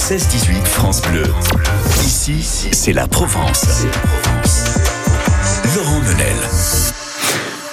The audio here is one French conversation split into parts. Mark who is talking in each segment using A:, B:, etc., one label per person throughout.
A: 16-18 France Bleu. Ici, c'est la Provence. Laurent Menel.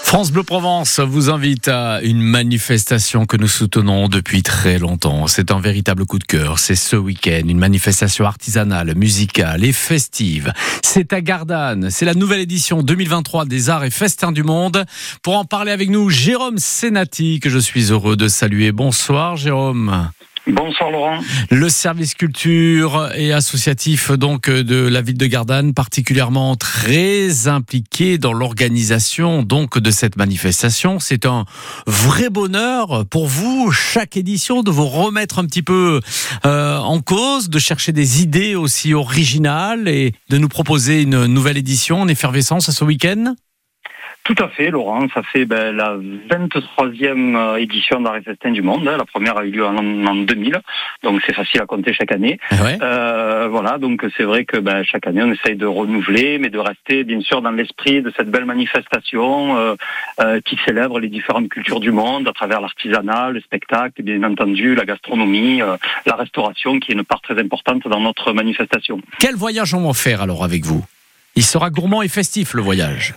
B: France Bleu Provence vous invite à une manifestation que nous soutenons depuis très longtemps. C'est un véritable coup de cœur. C'est ce week-end, une manifestation artisanale, musicale et festive. C'est à Gardanne. C'est la nouvelle édition 2023 des Arts et Festins du Monde. Pour en parler avec nous, Jérôme Senati, que je suis heureux de saluer. Bonsoir, Jérôme.
C: Bonsoir Laurent.
B: Le service culture et associatif donc de la ville de Gardanne, particulièrement très impliqué dans l'organisation donc de cette manifestation. C'est un vrai bonheur pour vous chaque édition de vous remettre un petit peu euh, en cause, de chercher des idées aussi originales et de nous proposer une nouvelle édition en effervescence ce week-end?
C: Tout à fait, Laurent. Ça fait ben, la 23e euh, édition d'Arrêt Festin du Monde. La première a eu lieu en, 2000, donc c'est facile à compter chaque année.
B: Ah
C: euh, voilà, donc c'est vrai que ben, chaque année on essaye de renouveler, mais de rester bien sûr dans l'esprit de cette belle manifestation euh, qui célèbre les différentes cultures du monde à travers l'artisanat, le spectacle, bien entendu la gastronomie, la restauration, qui est une part très importante dans notre manifestation.
B: Quel voyage on va faire alors avec vous? Il sera gourmand et festif le voyage.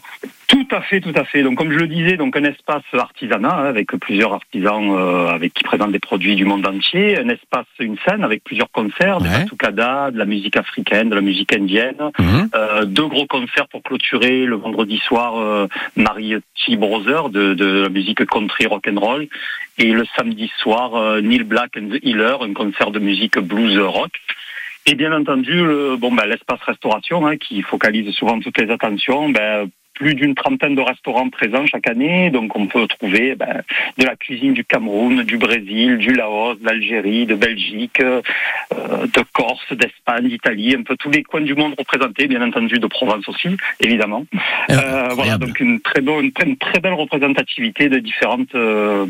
C: Tout à fait, tout à fait. Donc, comme je le disais, donc un espace artisanat hein, avec plusieurs artisans euh, avec qui présentent des produits du monde entier, un espace, une scène avec plusieurs concerts, des batucadas, de la musique africaine, de la musique indienne, mhm. euh, deux gros concerts pour clôturer le vendredi soir euh, Mariachi Brothers de, de la musique country rock and roll et le samedi soir euh, Neil Black and the Healer, un concert de musique blues rock. Et bien entendu, le, bon, ben, l'espace restauration hein, qui focalise souvent toutes les attentions, ben, plus d'une trentaine de restaurants présents chaque année. Donc on peut trouver ben, de la cuisine du Cameroun, du Brésil, du Laos, d'Algérie, de Belgique, euh, de Corse, d'Espagne, d'Italie, un peu tous les coins du monde représentés, bien entendu de Provence aussi, évidemment. Euh, voilà, donc une très, bonne, une très belle représentativité de différentes euh,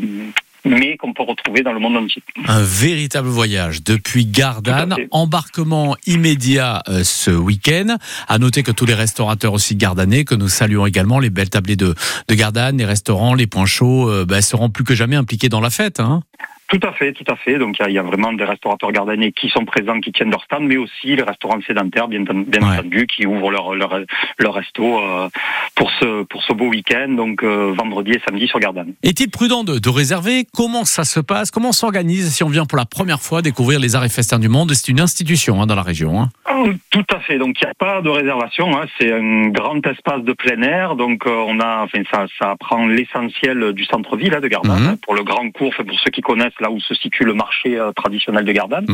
C: mais qu'on peut retrouver dans le monde entier.
B: Un véritable voyage depuis Gardanne, embarquement immédiat euh, ce week-end. À noter que tous les restaurateurs aussi gardanais, que nous saluons également, les belles tablées de, de Gardanne, les restaurants, les points chauds, bah, seront plus que jamais impliqués dans la fête. Hein
C: tout à fait, tout à fait. Donc il y, a vraiment des restaurateurs gardanais qui sont présents, qui tiennent leur stand, mais aussi les restaurants sédentaires, bien, entendu, qui ouvrent leur, leur, leur resto euh, pour, ce, pour ce beau week-end, donc euh, vendredi et samedi sur Gardanne.
B: Est-il prudent de, de, réserver? Comment ça se passe? Comment on s'organise si on vient pour la première fois découvrir les arts et festins du monde? C'est une institution hein, dans la région. Hein.
C: Tout à fait. Donc il n'y a pas de réservation. Hein. C'est un grand espace de plein air. Donc euh, on a, enfin ça, ça prend l'essentiel du centre-ville de Gardanne. Mhm. Pour le grand cours, pour ceux qui connaissent là où se situe le marché euh, traditionnel de Gardanne.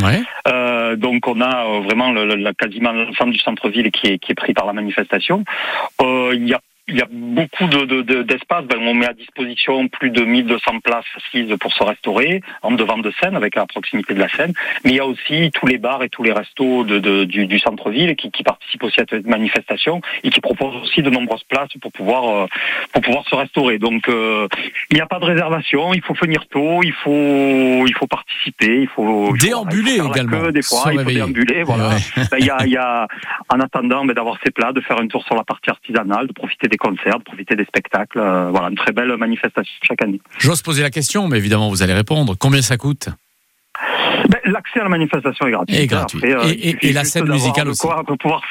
C: Euh, donc on a euh, vraiment le, quasiment l'ensemble du centre-ville qui est, qui est pris par la manifestation. Il y a il y a beaucoup d'espace. De, ben, on met à disposition plus de 1200 places assises pour se restaurer en devant de scène, avec la proximité de la scène. Mais il y a aussi tous les bars et tous les restos de, du, du centre-ville qui, qui, participent aussi à cette manifestation et qui proposent aussi de nombreuses places pour pouvoir euh, pour pouvoir se restaurer. Donc euh, il n'y a pas de réservation. Il faut venir tôt. Il faut il faut participer. Il faut
B: déambuler également.
C: des fois, il faut déambuler. Voilà. Ben, il y, a, il y a en attendant ben, d'avoir ses plats, de faire un tour sur la partie artisanale, de profiter des concerts, profiter des spectacles. Euh, voilà, une très belle manifestation chaque année.
B: J'ose poser la question, mais évidemment vous allez répondre. Combien ça coûte?
C: Ben, L'accès à la manifestation est gratuit.
B: Et, gratuit. Euh, et, la scène musicale aussi.
C: pouvoir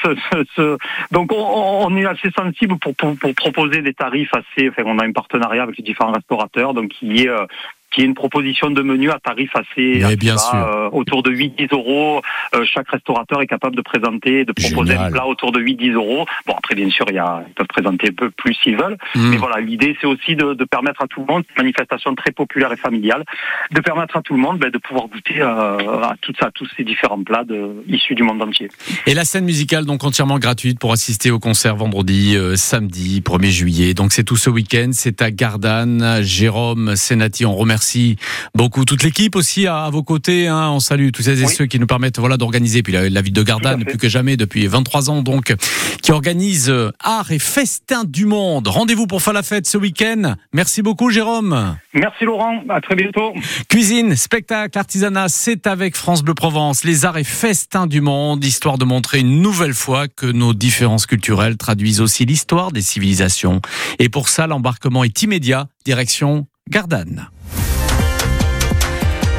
C: Donc on, est assez sensible pour, pour, proposer des tarifs assez. Enfin, on a un partenariat avec les différents restaurateurs, donc qui est euh, qui est une proposition de menu à tarif assez,
B: bien sûr.
C: Euh, autour de 8-10 euros. Euh, chaque restaurateur est capable de présenter, de proposer un plat autour de 8-10 euros. Bon, après, bien sûr, y a, ils peuvent présenter un peu plus s'ils veulent. Mm. Mais voilà, l'idée, c'est aussi de, de, permettre à tout le monde, une manifestation très populaire et familiale, de permettre à tout le monde ben, de pouvoir goûter euh, à, tout ça, tous ces différents plats de, issus du monde entier.
B: Et la scène musicale, donc entièrement gratuite pour assister au concert vendredi, samedi, 1er juillet. Donc c'est tout ce week-end. C'est à Gardanne. Jérôme Senati, on remercie Merci beaucoup. Toute l'équipe aussi à, vos côtés. Hein. On salue tous celles et ceux qui nous permettent voilà, d'organiser. Puis la, ville de Gardanne, plus que jamais, depuis 23 ans, donc, qui organise euh, art et festin du monde. Rendez-vous pour faire la fête ce week-end. Merci beaucoup, Jérôme.
C: Merci, Laurent. À très bientôt.
B: Cuisine, spectacle, artisanat, c'est avec France Bleu Provence. Les arts et festins du monde, histoire de montrer une nouvelle fois que nos différences culturelles traduisent aussi l'histoire des civilisations. Et pour ça, l'embarquement est immédiat, direction Gardanne.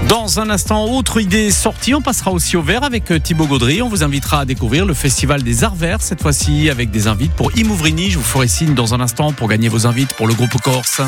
B: Dans un instant, autre idée sortie, on passera aussi au vert avec euh, Thibaut Gaudry. On vous invitera à découvrir le festival des arts verts, cette fois-ci avec des invites pour Imouvrini. Je vous ferai signe dans un instant pour gagner vos invites pour le groupe Corse.